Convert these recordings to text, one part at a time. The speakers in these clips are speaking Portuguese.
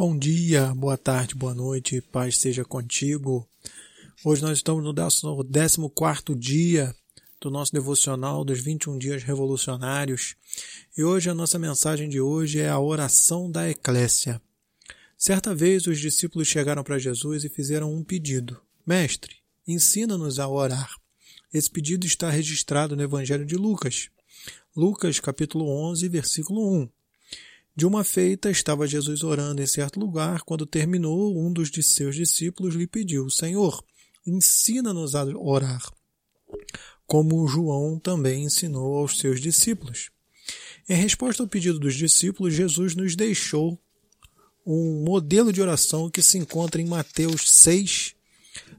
Bom dia, boa tarde, boa noite, paz seja contigo. Hoje nós estamos no 14 dia do nosso devocional dos 21 dias revolucionários e hoje a nossa mensagem de hoje é a oração da Eclésia. Certa vez os discípulos chegaram para Jesus e fizeram um pedido: Mestre, ensina-nos a orar. Esse pedido está registrado no Evangelho de Lucas. Lucas, capítulo 11, versículo 1. De uma feita, estava Jesus orando em certo lugar. Quando terminou, um dos de seus discípulos lhe pediu: Senhor, ensina-nos a orar, como João também ensinou aos seus discípulos. Em resposta ao pedido dos discípulos, Jesus nos deixou um modelo de oração que se encontra em Mateus 6,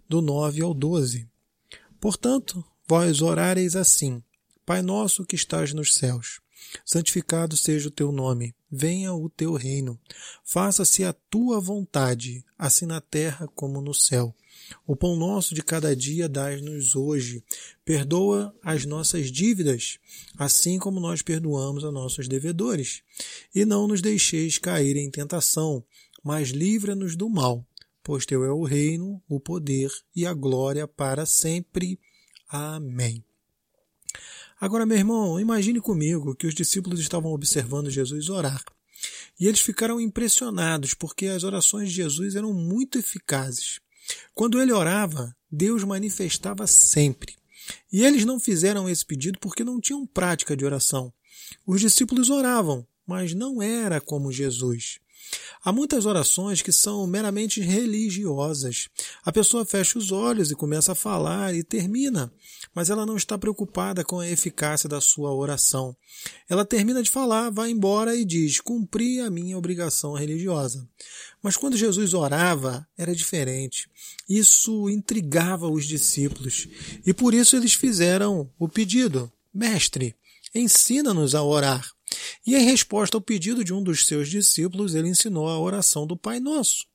do 9 ao 12. Portanto, vós orareis assim: Pai nosso que estás nos céus, santificado seja o teu nome venha o teu reino. Faça-se a tua vontade, assim na terra como no céu. O pão nosso de cada dia dai-nos hoje. Perdoa as nossas dívidas, assim como nós perdoamos a nossos devedores. E não nos deixeis cair em tentação, mas livra-nos do mal, pois teu é o reino, o poder e a glória para sempre. Amém. Agora, meu irmão, imagine comigo que os discípulos estavam observando Jesus orar. E eles ficaram impressionados porque as orações de Jesus eram muito eficazes. Quando ele orava, Deus manifestava sempre. E eles não fizeram esse pedido porque não tinham prática de oração. Os discípulos oravam, mas não era como Jesus. Há muitas orações que são meramente religiosas. A pessoa fecha os olhos e começa a falar e termina, mas ela não está preocupada com a eficácia da sua oração. Ela termina de falar, vai embora e diz: Cumpri a minha obrigação religiosa. Mas quando Jesus orava, era diferente. Isso intrigava os discípulos e por isso eles fizeram o pedido: Mestre, ensina-nos a orar. E em resposta ao pedido de um dos seus discípulos, ele ensinou a oração do Pai Nosso.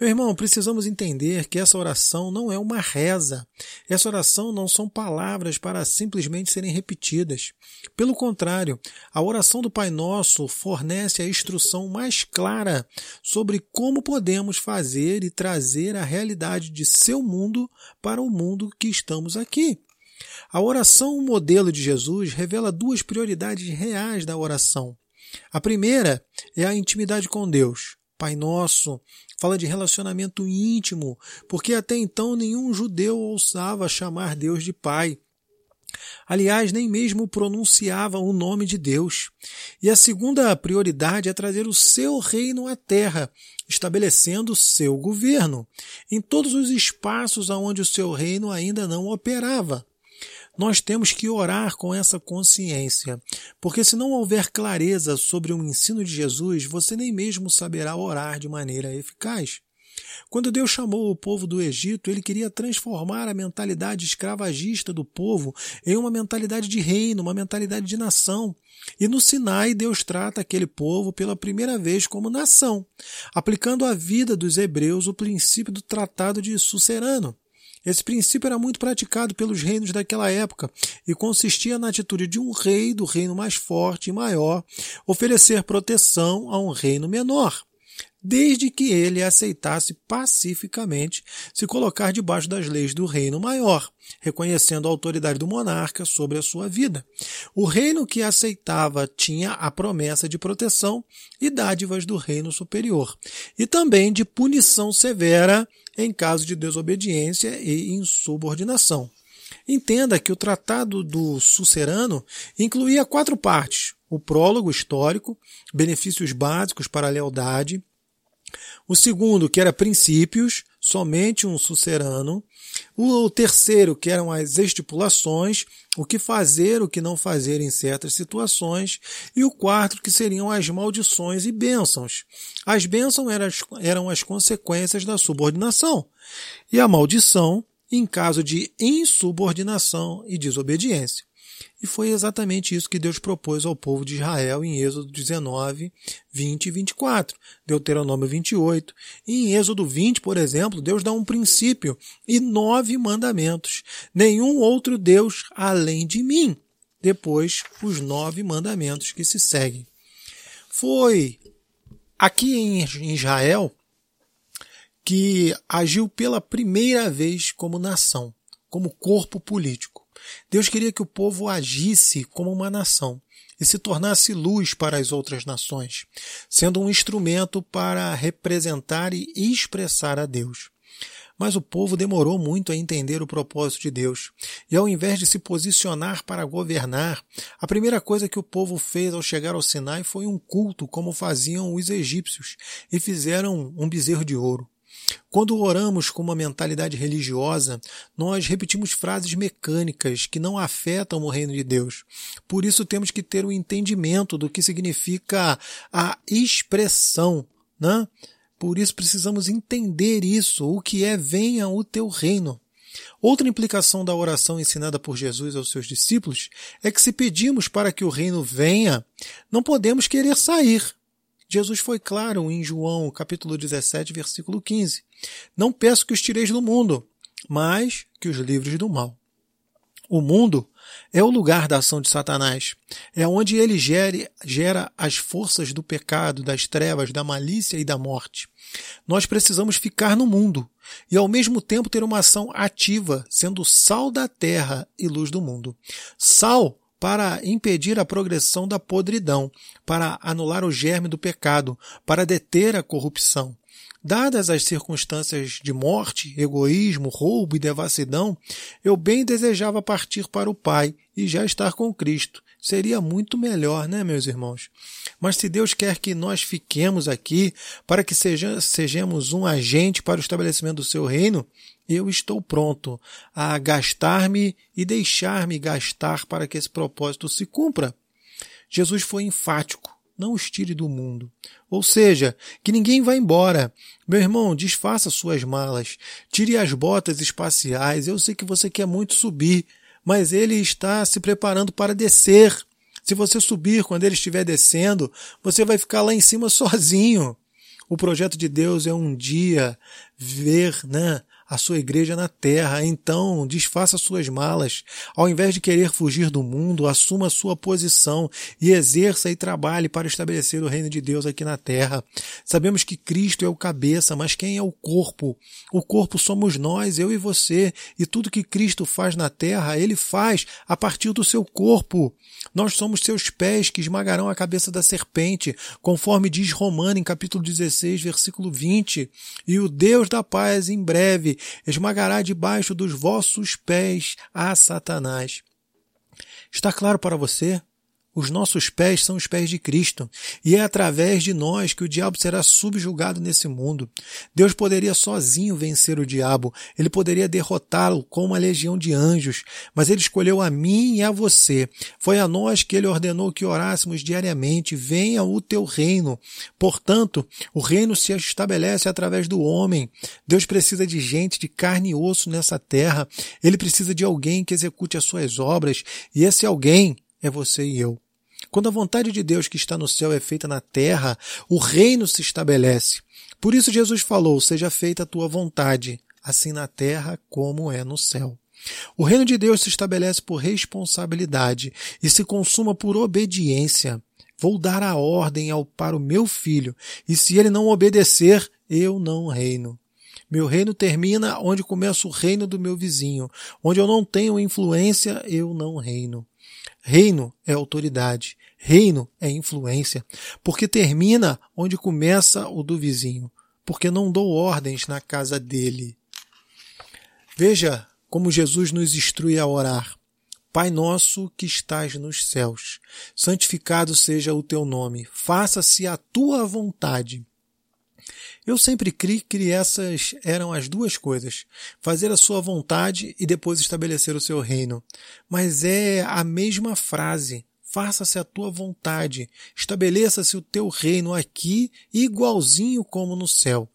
Meu irmão, precisamos entender que essa oração não é uma reza. Essa oração não são palavras para simplesmente serem repetidas. Pelo contrário, a oração do Pai Nosso fornece a instrução mais clara sobre como podemos fazer e trazer a realidade de seu mundo para o mundo que estamos aqui. A oração modelo de Jesus revela duas prioridades reais da oração. A primeira é a intimidade com Deus. Pai Nosso fala de relacionamento íntimo, porque até então nenhum judeu ousava chamar Deus de Pai. Aliás, nem mesmo pronunciava o nome de Deus. E a segunda prioridade é trazer o seu reino à terra, estabelecendo o seu governo, em todos os espaços onde o seu reino ainda não operava. Nós temos que orar com essa consciência, porque se não houver clareza sobre o ensino de Jesus, você nem mesmo saberá orar de maneira eficaz. Quando Deus chamou o povo do Egito, ele queria transformar a mentalidade escravagista do povo em uma mentalidade de reino, uma mentalidade de nação. E no Sinai, Deus trata aquele povo pela primeira vez como nação, aplicando à vida dos hebreus o princípio do tratado de Sucerano. Esse princípio era muito praticado pelos reinos daquela época e consistia na atitude de um rei do reino mais forte e maior oferecer proteção a um reino menor desde que ele aceitasse pacificamente se colocar debaixo das leis do reino maior, reconhecendo a autoridade do monarca sobre a sua vida. O reino que aceitava tinha a promessa de proteção e dádivas do reino superior, e também de punição severa em caso de desobediência e insubordinação. Entenda que o Tratado do Sucerano incluía quatro partes: o prólogo histórico, benefícios básicos para a lealdade, o segundo, que era princípios, somente um sucerano. O terceiro, que eram as estipulações, o que fazer, o que não fazer em certas situações. E o quarto, que seriam as maldições e bênçãos. As bênçãos eram as, eram as consequências da subordinação. E a maldição, em caso de insubordinação e desobediência. E foi exatamente isso que Deus propôs ao povo de Israel em Êxodo 19, 20 e 24, Deuteronômio 28. E em Êxodo 20, por exemplo, Deus dá um princípio e nove mandamentos. Nenhum outro Deus além de mim. Depois, os nove mandamentos que se seguem. Foi aqui em Israel, que agiu pela primeira vez como nação, como corpo político. Deus queria que o povo agisse como uma nação e se tornasse luz para as outras nações, sendo um instrumento para representar e expressar a Deus. Mas o povo demorou muito a entender o propósito de Deus. E ao invés de se posicionar para governar, a primeira coisa que o povo fez ao chegar ao Sinai foi um culto, como faziam os egípcios, e fizeram um bezerro de ouro. Quando oramos com uma mentalidade religiosa, nós repetimos frases mecânicas que não afetam o reino de Deus. Por isso temos que ter o um entendimento do que significa a expressão, né? Por isso precisamos entender isso, o que é venha o teu reino. Outra implicação da oração ensinada por Jesus aos seus discípulos é que se pedimos para que o reino venha, não podemos querer sair. Jesus foi claro em João capítulo 17, versículo 15. Não peço que os tireis do mundo, mas que os livres do mal. O mundo é o lugar da ação de Satanás. É onde ele gere, gera as forças do pecado, das trevas, da malícia e da morte. Nós precisamos ficar no mundo e ao mesmo tempo ter uma ação ativa, sendo sal da terra e luz do mundo. Sal para impedir a progressão da podridão, para anular o germe do pecado, para deter a corrupção. Dadas as circunstâncias de morte, egoísmo, roubo e devassidão, eu bem desejava partir para o Pai e já estar com Cristo. Seria muito melhor, né, meus irmãos? Mas se Deus quer que nós fiquemos aqui para que seja, sejamos um agente para o estabelecimento do seu reino, eu estou pronto a gastar-me e deixar-me gastar para que esse propósito se cumpra. Jesus foi enfático não os tire do mundo. Ou seja, que ninguém vá embora. Meu irmão, desfaça suas malas, tire as botas espaciais. Eu sei que você quer muito subir, mas ele está se preparando para descer. Se você subir quando ele estiver descendo, você vai ficar lá em cima sozinho. O projeto de Deus é um dia ver, né, a sua igreja na terra. Então, desfaça suas malas. Ao invés de querer fugir do mundo, assuma sua posição e exerça e trabalhe para estabelecer o reino de Deus aqui na terra. Sabemos que Cristo é o cabeça, mas quem é o corpo? O corpo somos nós, eu e você, e tudo que Cristo faz na terra, ele faz a partir do seu corpo. Nós somos seus pés que esmagarão a cabeça da serpente, conforme diz Romano em capítulo 16, versículo 20. E o Deus da paz em breve esmagará debaixo dos vossos pés a Satanás. Está claro para você? Os nossos pés são os pés de Cristo, e é através de nós que o diabo será subjugado nesse mundo. Deus poderia sozinho vencer o diabo, ele poderia derrotá-lo com uma legião de anjos, mas ele escolheu a mim e a você. Foi a nós que ele ordenou que orássemos diariamente: venha o teu reino. Portanto, o reino se estabelece através do homem. Deus precisa de gente de carne e osso nessa terra. Ele precisa de alguém que execute as suas obras, e esse alguém é você e eu. Quando a vontade de Deus que está no céu é feita na terra, o reino se estabelece. Por isso Jesus falou: Seja feita a tua vontade, assim na terra como é no céu. O reino de Deus se estabelece por responsabilidade e se consuma por obediência. Vou dar a ordem ao, para o meu filho, e se ele não obedecer, eu não reino. Meu reino termina onde começa o reino do meu vizinho. Onde eu não tenho influência, eu não reino. Reino é autoridade. Reino é influência, porque termina onde começa o do vizinho, porque não dou ordens na casa dele. Veja como Jesus nos instrui a orar. Pai nosso que estás nos céus, santificado seja o teu nome, faça-se a tua vontade. Eu sempre criei que essas eram as duas coisas: fazer a sua vontade e depois estabelecer o seu reino. Mas é a mesma frase faça-se a tua vontade, estabeleça-se o teu reino aqui, igualzinho como no céu.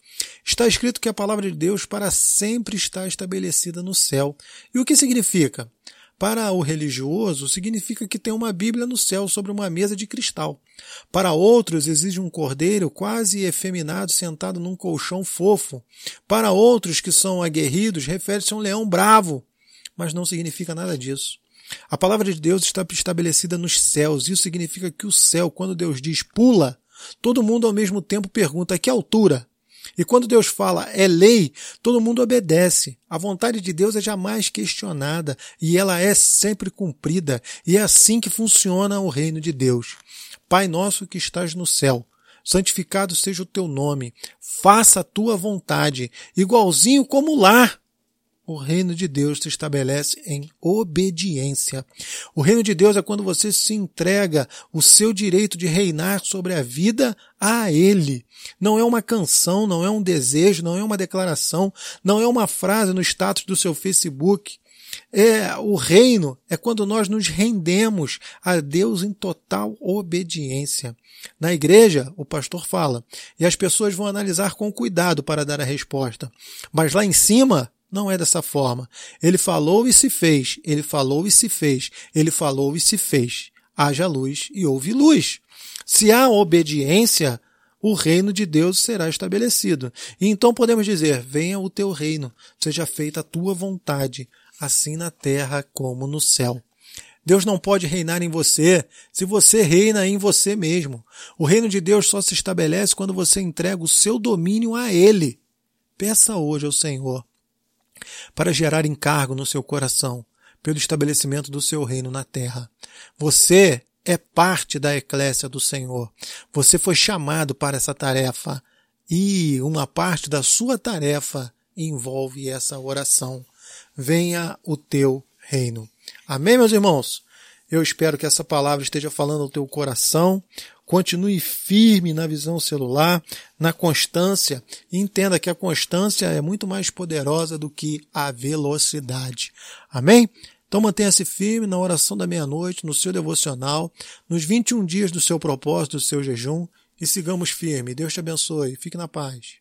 Está escrito que a palavra de Deus para sempre está estabelecida no céu. E o que significa? Para o religioso, significa que tem uma Bíblia no céu sobre uma mesa de cristal. Para outros, exige um cordeiro quase efeminado sentado num colchão fofo. Para outros que são aguerridos, refere-se a um leão bravo. Mas não significa nada disso. A palavra de Deus está estabelecida nos céus. Isso significa que o céu, quando Deus diz pula, Todo mundo ao mesmo tempo pergunta: que altura? E quando Deus fala é lei, todo mundo obedece. A vontade de Deus é jamais questionada e ela é sempre cumprida. E é assim que funciona o reino de Deus. Pai nosso que estás no céu, santificado seja o teu nome, faça a tua vontade, igualzinho como lá o reino de Deus se estabelece em obediência. O reino de Deus é quando você se entrega o seu direito de reinar sobre a vida a Ele. Não é uma canção, não é um desejo, não é uma declaração, não é uma frase no status do seu Facebook. É, o reino é quando nós nos rendemos a Deus em total obediência. Na igreja, o pastor fala, e as pessoas vão analisar com cuidado para dar a resposta. Mas lá em cima, não é dessa forma. Ele falou e se fez. Ele falou e se fez. Ele falou e se fez. Haja luz e houve luz. Se há obediência, o reino de Deus será estabelecido. E então podemos dizer: venha o teu reino, seja feita a tua vontade, assim na terra como no céu. Deus não pode reinar em você se você reina em você mesmo. O reino de Deus só se estabelece quando você entrega o seu domínio a Ele. Peça hoje ao Senhor para gerar encargo no seu coração pelo estabelecimento do seu reino na terra. Você é parte da eclésia do Senhor. Você foi chamado para essa tarefa e uma parte da sua tarefa envolve essa oração. Venha o teu reino. Amém, meus irmãos? Eu espero que essa palavra esteja falando ao teu coração. Continue firme na visão celular, na constância. Entenda que a constância é muito mais poderosa do que a velocidade. Amém? Então mantenha-se firme na oração da meia-noite, no seu devocional, nos 21 dias do seu propósito, do seu jejum, e sigamos firme. Deus te abençoe. Fique na paz.